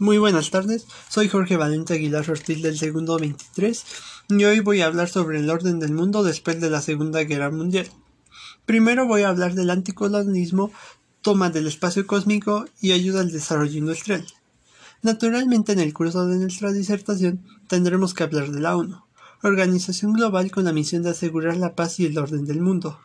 Muy buenas tardes, soy Jorge Valente Aguilar Ortiz del segundo 23 y hoy voy a hablar sobre el orden del mundo después de la Segunda Guerra Mundial. Primero voy a hablar del anticolonialismo, toma del espacio cósmico y ayuda al desarrollo industrial. Naturalmente en el curso de nuestra disertación tendremos que hablar de la ONU, organización global con la misión de asegurar la paz y el orden del mundo.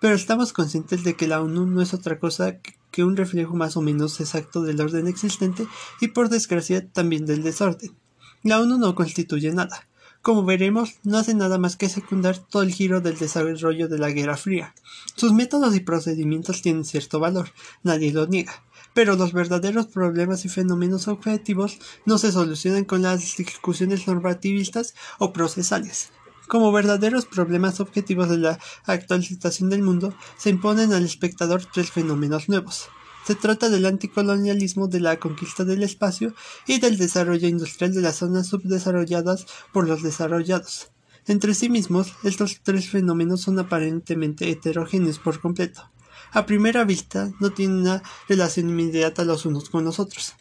Pero estamos conscientes de que la ONU no es otra cosa que un reflejo más o menos exacto del orden existente y por desgracia también del desorden. La ONU no constituye nada. Como veremos, no hace nada más que secundar todo el giro del desarrollo de la Guerra Fría. Sus métodos y procedimientos tienen cierto valor, nadie lo niega, pero los verdaderos problemas y fenómenos objetivos no se solucionan con las discusiones normativistas o procesales. Como verdaderos problemas objetivos de la actual situación del mundo, se imponen al espectador tres fenómenos nuevos. Se trata del anticolonialismo de la conquista del espacio y del desarrollo industrial de las zonas subdesarrolladas por los desarrollados. Entre sí mismos, estos tres fenómenos son aparentemente heterogéneos por completo. A primera vista, no tienen una relación inmediata los unos con los otros.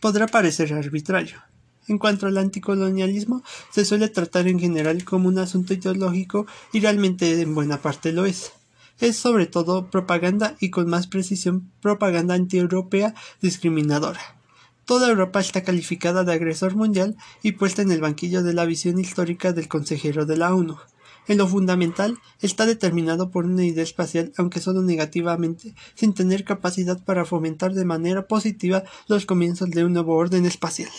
Podrá parecer arbitrario, en cuanto al anticolonialismo, se suele tratar en general como un asunto ideológico y realmente en buena parte lo es. Es sobre todo propaganda y con más precisión propaganda antieuropea discriminadora. Toda Europa está calificada de agresor mundial y puesta en el banquillo de la visión histórica del consejero de la ONU. En lo fundamental, está determinado por una idea espacial, aunque solo negativamente, sin tener capacidad para fomentar de manera positiva los comienzos de un nuevo orden espacial.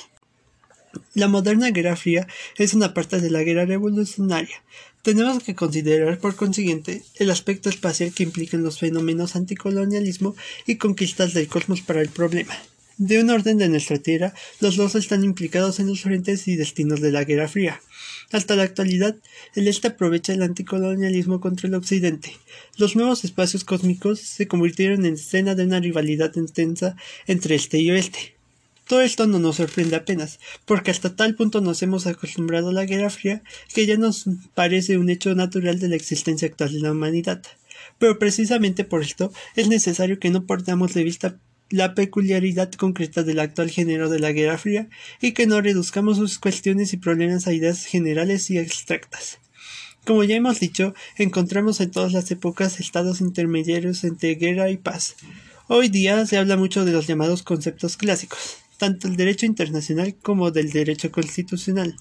La moderna Guerra Fría es una parte de la guerra revolucionaria. Tenemos que considerar, por consiguiente, el aspecto espacial que implican los fenómenos anticolonialismo y conquistas del cosmos para el problema. De un orden de nuestra Tierra, los dos están implicados en los frentes y destinos de la Guerra Fría. Hasta la actualidad, el Este aprovecha el anticolonialismo contra el Occidente. Los nuevos espacios cósmicos se convirtieron en escena de una rivalidad intensa entre Este y Oeste. Todo esto no nos sorprende apenas, porque hasta tal punto nos hemos acostumbrado a la Guerra Fría que ya nos parece un hecho natural de la existencia actual de la humanidad. Pero precisamente por esto es necesario que no perdamos de vista la peculiaridad concreta del actual género de la Guerra Fría y que no reduzcamos sus cuestiones y problemas a ideas generales y abstractas. Como ya hemos dicho, encontramos en todas las épocas estados intermediarios entre guerra y paz. Hoy día se habla mucho de los llamados conceptos clásicos tanto el derecho internacional como del derecho constitucional.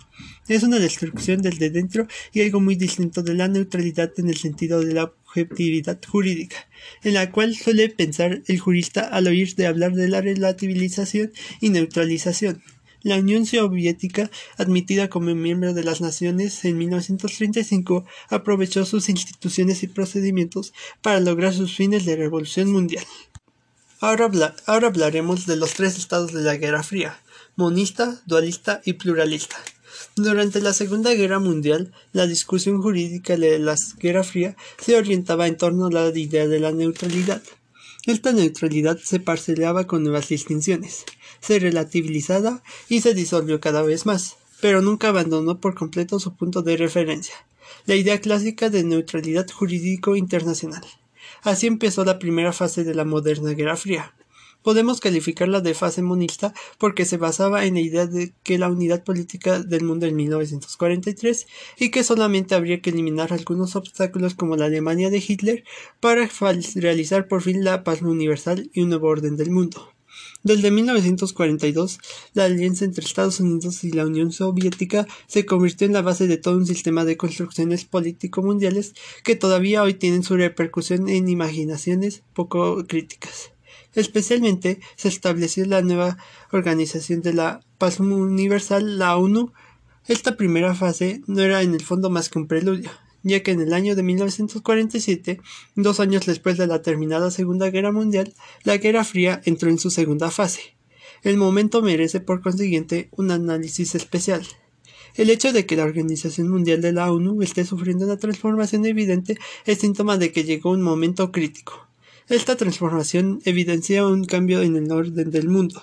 Es una destrucción del de dentro y algo muy distinto de la neutralidad en el sentido de la objetividad jurídica, en la cual suele pensar el jurista al oír de hablar de la relativización y neutralización. La Unión Soviética, admitida como miembro de las Naciones en 1935, aprovechó sus instituciones y procedimientos para lograr sus fines de revolución mundial. Ahora, hablaremos de los tres estados de la Guerra Fría, monista, dualista y pluralista. Durante la Segunda Guerra Mundial, la discusión jurídica de la Guerra Fría se orientaba en torno a la idea de la neutralidad. Esta neutralidad se parcelaba con nuevas distinciones, se relativizaba y se disolvió cada vez más, pero nunca abandonó por completo su punto de referencia, la idea clásica de neutralidad jurídico internacional. Así empezó la primera fase de la moderna Guerra Fría. Podemos calificarla de fase monista porque se basaba en la idea de que la unidad política del mundo en 1943 y que solamente habría que eliminar algunos obstáculos como la Alemania de Hitler para realizar por fin la paz universal y un nuevo orden del mundo. Desde 1942, la alianza entre Estados Unidos y la Unión Soviética se convirtió en la base de todo un sistema de construcciones político-mundiales que todavía hoy tienen su repercusión en imaginaciones poco críticas. Especialmente se estableció la nueva Organización de la Paz Universal, la ONU. Esta primera fase no era en el fondo más que un preludio, ya que en el año de 1947, dos años después de la terminada Segunda Guerra Mundial, la Guerra Fría entró en su segunda fase. El momento merece por consiguiente un análisis especial. El hecho de que la Organización Mundial de la ONU esté sufriendo una transformación evidente es síntoma de que llegó un momento crítico. Esta transformación evidencia un cambio en el orden del mundo.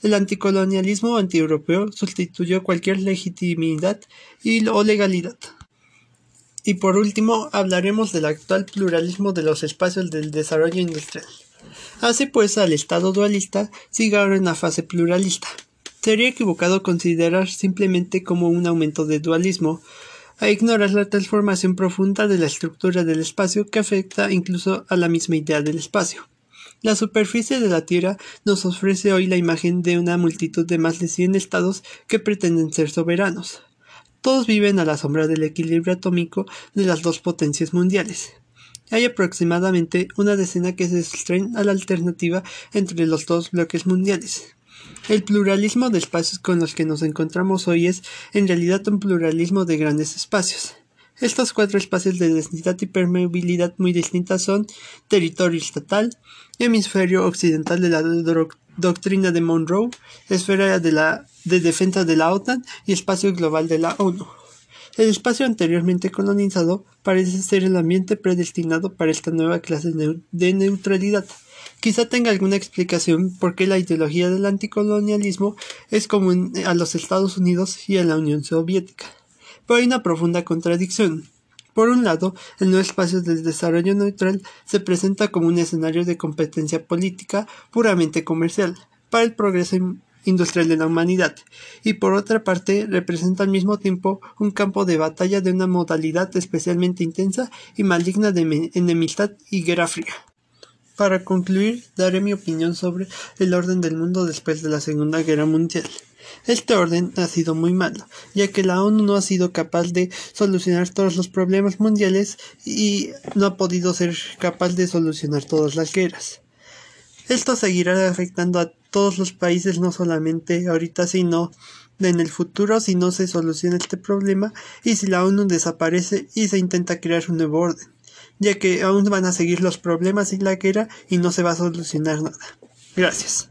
El anticolonialismo antieuropeo sustituyó cualquier legitimidad y o legalidad. Y por último, hablaremos del actual pluralismo de los espacios del desarrollo industrial. Hace pues al Estado dualista sigue ahora en la fase pluralista. Sería equivocado considerar simplemente como un aumento de dualismo, a ignorar la transformación profunda de la estructura del espacio que afecta incluso a la misma idea del espacio. La superficie de la Tierra nos ofrece hoy la imagen de una multitud de más de 100 estados que pretenden ser soberanos. Todos viven a la sombra del equilibrio atómico de las dos potencias mundiales. Hay aproximadamente una decena que se sostienen a la alternativa entre los dos bloques mundiales. El pluralismo de espacios con los que nos encontramos hoy es en realidad un pluralismo de grandes espacios. Estos cuatro espacios de densidad y permeabilidad muy distintas son territorio estatal, hemisferio occidental de la doctrina de Monroe, esfera de, la, de defensa de la OTAN y espacio global de la ONU. El espacio anteriormente colonizado parece ser el ambiente predestinado para esta nueva clase de neutralidad. Quizá tenga alguna explicación por qué la ideología del anticolonialismo es común a los Estados Unidos y a la Unión Soviética. Pero hay una profunda contradicción. Por un lado, el nuevo espacio del desarrollo neutral se presenta como un escenario de competencia política puramente comercial para el progreso industrial de la humanidad, y por otra parte representa al mismo tiempo un campo de batalla de una modalidad especialmente intensa y maligna de enemistad y guerra fría. Para concluir, daré mi opinión sobre el orden del mundo después de la Segunda Guerra Mundial. Este orden ha sido muy malo, ya que la ONU no ha sido capaz de solucionar todos los problemas mundiales y no ha podido ser capaz de solucionar todas las guerras. Esto seguirá afectando a todos los países, no solamente ahorita, sino en el futuro si no se soluciona este problema y si la ONU desaparece y se intenta crear un nuevo orden ya que aún van a seguir los problemas y la guerra y no se va a solucionar nada. Gracias.